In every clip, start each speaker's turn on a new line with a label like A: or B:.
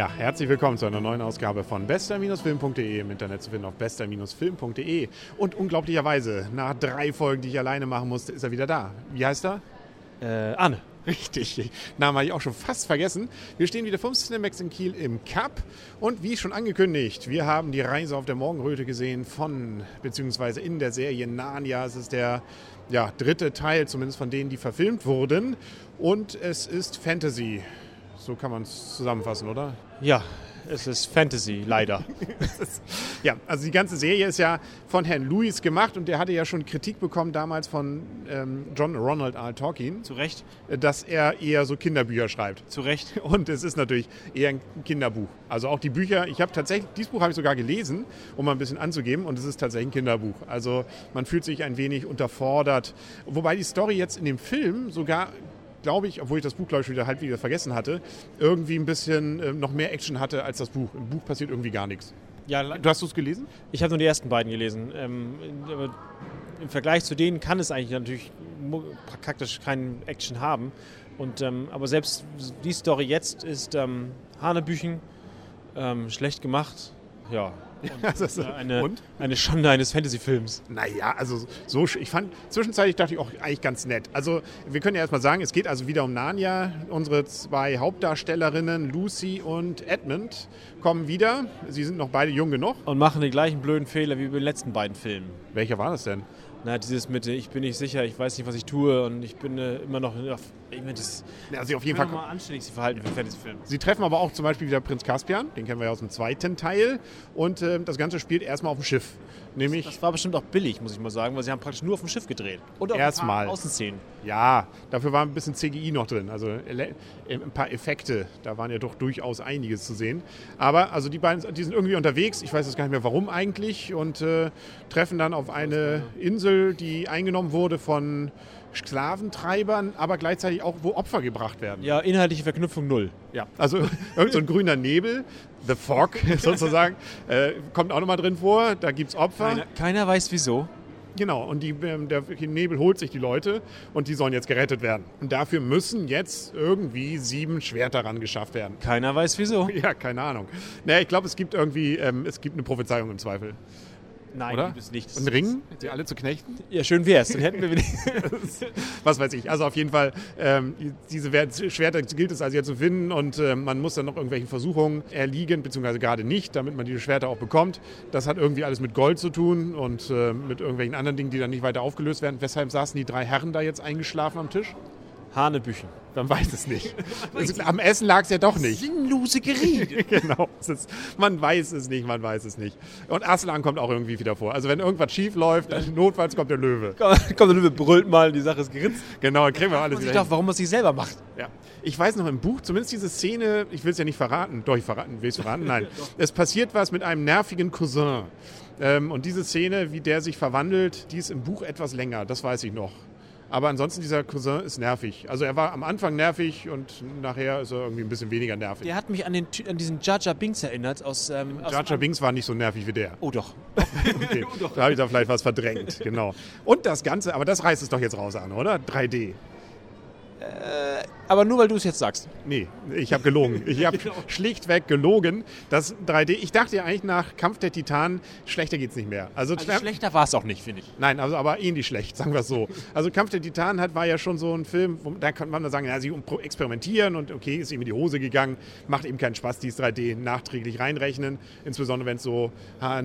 A: Ja, herzlich willkommen zu einer neuen Ausgabe von bester-film.de im Internet zu finden auf bester-film.de. Und unglaublicherweise, nach drei Folgen, die ich alleine machen musste, ist er wieder da. Wie heißt er?
B: Äh, Arne.
A: Richtig, Namen habe ich auch schon fast vergessen. Wir stehen wieder vom Cinemax in Kiel im Cup und wie schon angekündigt, wir haben die Reise auf der Morgenröte gesehen von, beziehungsweise in der Serie Narnia. Es ist der ja, dritte Teil, zumindest von denen, die verfilmt wurden und es ist Fantasy. So kann man es zusammenfassen, oder?
B: Ja, es ist Fantasy, leider.
A: ja, also die ganze Serie ist ja von Herrn Lewis gemacht und der hatte ja schon Kritik bekommen damals von ähm, John Ronald R. Tolkien.
B: Zu Recht.
A: Dass er eher so Kinderbücher schreibt.
B: Zu Recht.
A: Und es ist natürlich eher ein Kinderbuch. Also auch die Bücher, ich habe tatsächlich, dieses Buch habe ich sogar gelesen, um mal ein bisschen anzugeben und es ist tatsächlich ein Kinderbuch. Also man fühlt sich ein wenig unterfordert. Wobei die Story jetzt in dem Film sogar glaube ich, obwohl ich das Buch, glaube ich, wieder halb wieder vergessen hatte, irgendwie ein bisschen äh, noch mehr Action hatte als das Buch. Im Buch passiert irgendwie gar nichts. Ja, du hast es gelesen?
B: Ich habe nur die ersten beiden gelesen. Ähm, Im Vergleich zu denen kann es eigentlich natürlich praktisch keinen Action haben. Und, ähm, aber selbst die Story jetzt ist ähm, Hanebüchen, ähm, schlecht gemacht. Ja, und, äh, eine, und? eine Schande eines Fantasy-Films.
A: Naja, also so, ich fand, zwischenzeitlich dachte ich auch eigentlich ganz nett. Also wir können ja erstmal sagen, es geht also wieder um Narnia. Unsere zwei Hauptdarstellerinnen, Lucy und Edmund, kommen wieder. Sie sind noch beide jung genug.
B: Und machen die gleichen blöden Fehler wie bei den letzten beiden Filmen.
A: Welcher war das denn?
B: Na, dieses mit, ich bin nicht sicher, ich weiß nicht, was ich tue und ich bin äh, immer noch. Ich meine, das
A: ja, also auf jeden Fall
B: mal anständig sie verhalten für Fantasy-Film.
A: Sie treffen aber auch zum Beispiel wieder Prinz Caspian, den kennen wir ja aus dem zweiten Teil. Und äh, das Ganze spielt erstmal auf dem Schiff. Nämlich
B: das, das, war bestimmt auch billig, muss ich mal sagen, weil sie haben praktisch nur auf dem Schiff gedreht.
A: Und erstmal.
B: Außenszenen.
A: Ja, dafür war ein bisschen CGI noch drin, also äh, ein paar Effekte. Da waren ja doch durchaus einiges zu sehen. Aber also die beiden, die sind irgendwie unterwegs. Ich weiß jetzt gar nicht mehr, warum eigentlich und äh, treffen dann auf eine Insel, die eingenommen wurde von Sklaventreibern, aber gleichzeitig auch, wo Opfer gebracht werden.
B: Ja, inhaltliche Verknüpfung null.
A: Ja, also irgend so grüner Nebel, The Fog sozusagen, äh, kommt auch nochmal drin vor. Da gibt es Opfer.
B: Keiner, keiner, weiß wieso.
A: Genau, und die, ähm, der Nebel holt sich die Leute und die sollen jetzt gerettet werden. Und dafür müssen jetzt irgendwie sieben Schwerter ran geschafft werden.
B: Keiner weiß wieso.
A: Ja, keine Ahnung. Naja, ich glaube, es gibt irgendwie, ähm, es gibt eine Prophezeiung im Zweifel.
B: Nein,
A: Oder?
B: gibt es nicht.
A: Und Ring? Sie alle zu knechten?
B: Ja, schön wär's. Dann hätten wir
A: Was weiß ich. Also auf jeden Fall, ähm, diese Schwerter gilt es also jetzt zu finden und äh, man muss dann noch irgendwelchen Versuchungen erliegen, beziehungsweise gerade nicht, damit man diese Schwerter auch bekommt. Das hat irgendwie alles mit Gold zu tun und äh, mit irgendwelchen anderen Dingen, die dann nicht weiter aufgelöst werden. Weshalb saßen die drei Herren da jetzt eingeschlafen am Tisch?
B: Hanebüchen.
A: Man weiß es nicht. Also, am Essen lag es ja doch nicht.
B: Sinnlose Gerede.
A: genau. Ist, man weiß es nicht, man weiß es nicht. Und Aslan kommt auch irgendwie wieder vor. Also wenn irgendwas schief läuft, dann notfalls kommt der Löwe.
B: kommt der Löwe, brüllt mal, die Sache ist geritzt.
A: Genau, dann kriegen wir alles
B: wieder. Ich dachte, warum man es sich selber macht.
A: Ja. Ich weiß noch im Buch, zumindest diese Szene, ich will es ja nicht verraten. Doch, ich verraten, will es verraten? Nein. es passiert was mit einem nervigen Cousin. Ähm, und diese Szene, wie der sich verwandelt, die ist im Buch etwas länger, das weiß ich noch. Aber ansonsten, dieser Cousin ist nervig. Also er war am Anfang nervig und nachher ist er irgendwie ein bisschen weniger nervig.
B: Der hat mich an, den, an diesen Jar Binks erinnert. Aus, ähm,
A: Jar Binks war nicht so nervig wie der.
B: Oh doch.
A: okay. oh doch. Da habe ich da vielleicht was verdrängt, genau. Und das Ganze, aber das reißt es doch jetzt raus an, oder? 3D.
B: Äh, aber nur weil du es jetzt sagst.
A: Nee, ich habe gelogen. Ich habe schlichtweg gelogen. Das 3D, ich dachte ja eigentlich nach Kampf der Titanen, schlechter geht es nicht mehr.
B: Also, also schlechter war es auch nicht, finde ich.
A: Nein, also aber ähnlich schlecht, sagen wir es so. Also Kampf der Titanen hat, war ja schon so ein Film, wo, da kann man sagen, ja, sie experimentieren und okay, ist ihm in die Hose gegangen, macht eben keinen Spaß, dieses 3D nachträglich reinrechnen, insbesondere wenn es so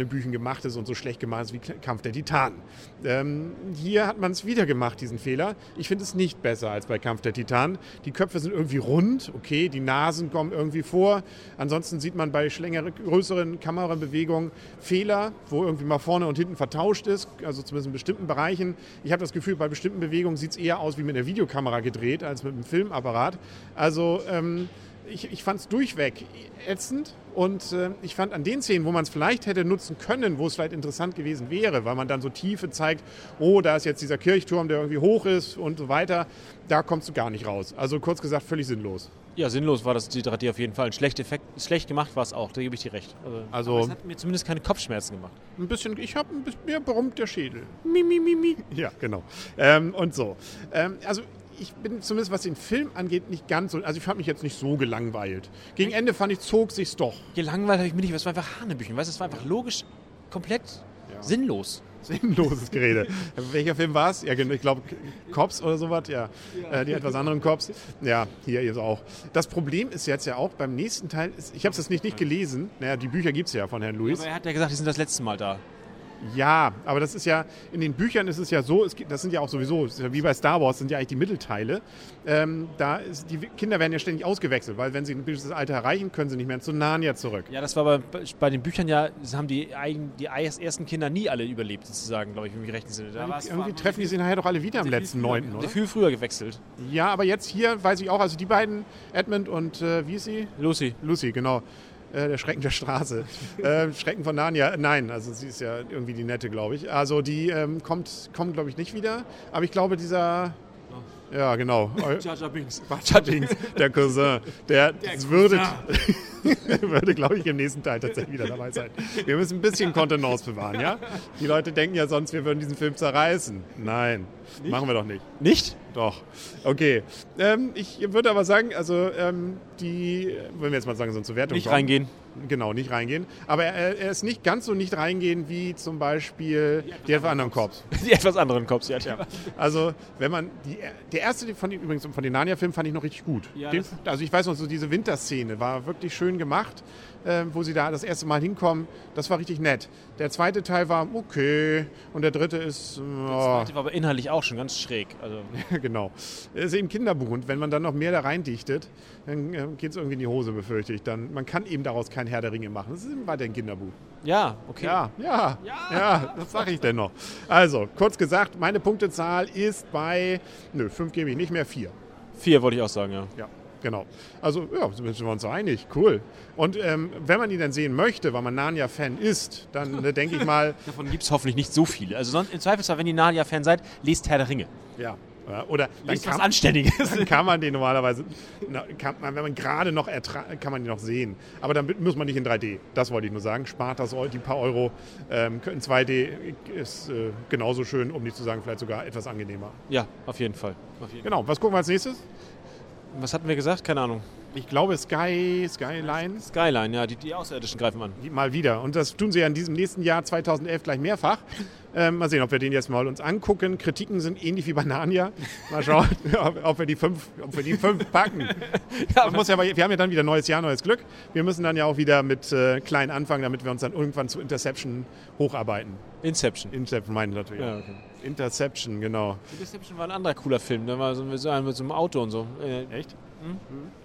A: Büchen gemacht ist und so schlecht gemacht ist wie Kampf der Titanen. Ähm, hier hat man es wieder gemacht, diesen Fehler. Ich finde es nicht besser als bei Kampf der Titanen. Die Köpfe sind irgendwie rund, okay, die Nasen kommen irgendwie vor. Ansonsten sieht man bei längeren, größeren Kamerabewegungen Fehler, wo irgendwie mal vorne und hinten vertauscht ist, also zumindest in bestimmten Bereichen. Ich habe das Gefühl, bei bestimmten Bewegungen sieht es eher aus wie mit einer Videokamera gedreht als mit einem Filmapparat. Also ähm, ich, ich fand es durchweg ätzend und äh, ich fand an den Szenen, wo man es vielleicht hätte nutzen können, wo es vielleicht interessant gewesen wäre, weil man dann so Tiefe zeigt, oh, da ist jetzt dieser Kirchturm, der irgendwie hoch ist und so weiter, da kommst du gar nicht raus. Also kurz gesagt, völlig sinnlos.
B: Ja, sinnlos war das die 3D auf jeden Fall. Ein schlecht Effekt, schlecht gemacht war es auch, da gebe ich dir recht.
A: Also, also
B: es hat mir zumindest keine Kopfschmerzen gemacht.
A: Ein bisschen, ich habe ein bisschen mehr brummt der Schädel. Mi, mi, mi, mi. Ja, genau. Ähm, und so. Ähm, also ich bin zumindest, was den Film angeht, nicht ganz so. Also ich fand mich jetzt nicht so gelangweilt. Gegen Ende fand ich, zog sich's doch.
B: Gelangweilt habe ich mich nicht, es war einfach Hanebüchen. Weißt du, es war einfach logisch komplett
A: Ja.
B: sinnlos.
A: Sinnloses Gerede. Welcher Film war es? Ja, genau, ich glaube, Cops oder sowas, ja. Äh, die etwas anderen Cops. Ja, hier ist auch. Das Problem ist jetzt ja auch beim nächsten Teil, ist, ich habe es jetzt nicht, nicht gelesen. Naja, die Bücher gibt es ja von Herrn Lewis.
B: Aber er hat ja gesagt, die sind das letzte Mal da.
A: Ja, aber das ist ja, in den Büchern ist es ja so, es das sind ja auch sowieso, ja wie bei Star Wars, sind ja eigentlich die Mittelteile. Ähm, da ist, die Kinder werden ja ständig ausgewechselt, weil wenn sie ein bestimmtes Alter erreichen, können sie nicht mehr zu Narnia zurück.
B: Ja, das war bei, bei den Büchern ja, haben die, eigen, die ersten Kinder nie alle überlebt, sozusagen, glaube ich, wenn ich recht entsinne. Da es-
A: Irgendwie treffen die sich nachher doch alle wieder am letzten Neunten, oder?
B: viel früher gewechselt.
A: Ja, aber jetzt hier weiß ich auch, also die beiden, Edmund und äh, wie ist sie?
B: Lucy.
A: Lucy, genau. Äh, der Schrecken der Straße. äh, Schrecken von Narnia. Nein, also sie ist ja irgendwie die nette, glaube ich. Also die ähm, kommt, kommt glaube ich, nicht wieder. Aber ich glaube, dieser. Ja, genau. Eu-
B: Jar Jar Binks.
A: Der Cousin, der, würde, würde glaube ich, im nächsten Teil tatsächlich wieder dabei sein. Wir müssen ein bisschen Kontenance bewahren, ja? Die Leute denken ja sonst, wir würden diesen Film zerreißen. Nein, machen wir doch nicht.
B: Nicht?
A: Doch. Okay. Ähm, ich würde aber sagen, also ähm, die, wenn wir jetzt mal sagen, so zur Wertung
B: Nicht
A: kommen.
B: reingehen.
A: Genau, nicht reingehen. Aber er, er ist nicht ganz so nicht reingehen wie zum Beispiel die etwa anderen Cops.
B: Die etwas anderen Cops, ja. ja.
A: Also, wenn man die, der erste von den, übrigens von den Narnia-Filmen fand ich noch richtig gut.
B: Ja,
A: den, also ich weiß noch, so diese Winterszene war wirklich schön gemacht, äh, wo sie da das erste Mal hinkommen. Das war richtig nett. Der zweite Teil war okay und der dritte ist, oh,
B: zweite war aber inhaltlich auch schon ganz schräg. Also,
A: genau. Das ist eben Kinderbuch und wenn man dann noch mehr da reindichtet, dann äh, geht es irgendwie in die Hose, befürchte ich. Dann, man kann eben daraus kein Herr der Ringe machen. Das ist weiter ein Kinderbuch.
B: ja, okay.
A: Ja, ja,
B: Ja.
A: ja, das sage ich denn noch. Also, kurz gesagt, meine Punktezahl ist bei, nö, fünf gebe ich nicht mehr, vier.
B: Vier wollte ich auch sagen, ja.
A: Ja, genau. Also, ja, sind wir uns so einig. Cool. Und ähm, wenn man ihn dann sehen möchte, weil man Narnia-Fan ist, dann äh, denke ich mal,
B: Davon gibt es hoffentlich nicht so viele. Also sonst, im Zweifelsfall, wenn ihr Narnia-Fan seid, lest Herr der Ringe.
A: ja. Oder dann
B: Lest was
A: kann,
B: Anständiges.
A: dann kann man den normalerweise, kann wenn man gerade noch ertra kann man den noch sehen. Aber dann muss man nicht in 3D. Das wollte ich nur sagen. Spart das die paar Euro. Ähm, in 2D ist äh, genauso schön, um nicht zu sagen, vielleicht sogar etwas angenehmer.
B: Ja, auf jeden Fall. Auf jeden
A: Genau, was gucken wir als nächstes?
B: Was hatten wir gesagt? Keine Ahnung.
A: Ich glaube Sky, Skyline.
B: Skyline, ja, die, die Außerirdischen greifen an.
A: Mal wieder. Und das tun sie ja in diesem nächsten Jahr 2011 gleich mehrfach. Ähm, mal sehen, ob wir den jetzt mal uns angucken. Kritiken sind ähnlich wie bei Narnia. Mal schauen, ob, ob wir die fünf, ob wir die fünf packen. Man muss ja, wir haben ja dann wieder neues Jahr, neues Glück. Wir müssen dann ja auch wieder mit äh, klein anfangen, damit wir uns dann irgendwann zu Interception hocharbeiten.
B: Inception.
A: Interception meine ich natürlich.
B: Ja, okay.
A: Interception, genau.
B: Interception war ein anderer cooler Film. Da war so mit so einem Auto und so. Äh,
A: Echt?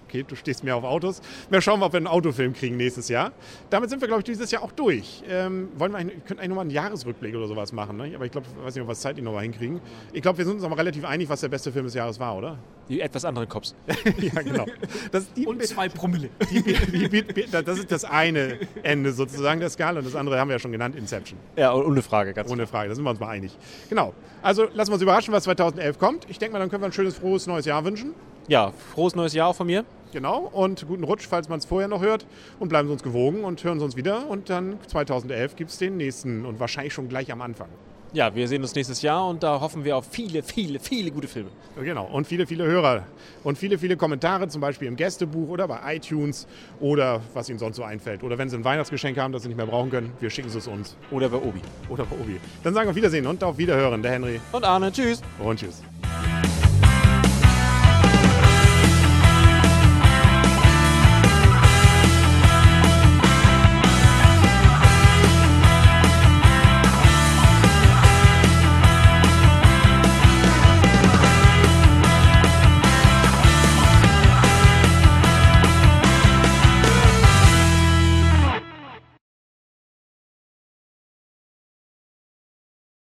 A: Okay, du stehst mehr auf Autos. Wir schauen mal, ob wir einen Autofilm kriegen nächstes Jahr. Damit sind wir, glaube ich, dieses Jahr auch durch. Ähm, wollen wir eigentlich, wir könnten eigentlich nochmal einen Jahresrückblick oder sowas machen, ne? aber ich glaube, ich weiß nicht, ob wir es zeitlich nochmal hinkriegen. Ich glaube, wir sind uns aber relativ einig, was der beste Film des Jahres war, oder?
B: die etwas anderen Cops.
A: ja, genau. Das, die,
B: zwei Promille.
A: die, die, die, die, das ist das eine Ende sozusagen der Skala und das andere haben wir ja schon genannt, Inception.
B: Ja, ohne Frage, ganz
A: Ohne Frage, da sind wir uns mal einig. Genau. Also lassen wir uns überraschen, was 2011 kommt. Ich denke mal, dann können wir ein schönes, frohes neues Jahr wünschen.
B: Ja, frohes neues Jahr auch von mir.
A: Genau, und guten Rutsch, falls man es vorher noch hört. Und bleiben Sie uns gewogen und hören Sie uns wieder. Und dann 2011 gibt es den nächsten und wahrscheinlich schon gleich am Anfang.
B: Ja, wir sehen uns nächstes Jahr und da hoffen wir auf viele, viele, viele gute Filme.
A: Genau, und viele, viele Hörer und viele, viele Kommentare, zum Beispiel im Gästebuch oder bei iTunes oder was Ihnen sonst so einfällt. Oder wenn Sie ein Weihnachtsgeschenk haben, das Sie nicht mehr brauchen können, wir schicken Sie es uns.
B: Oder bei Obi.
A: Oder bei Obi. Dann sagen wir auf Wiedersehen und auf Wiederhören, der Henry
B: Und Arne, tschüss.
A: und tschüss.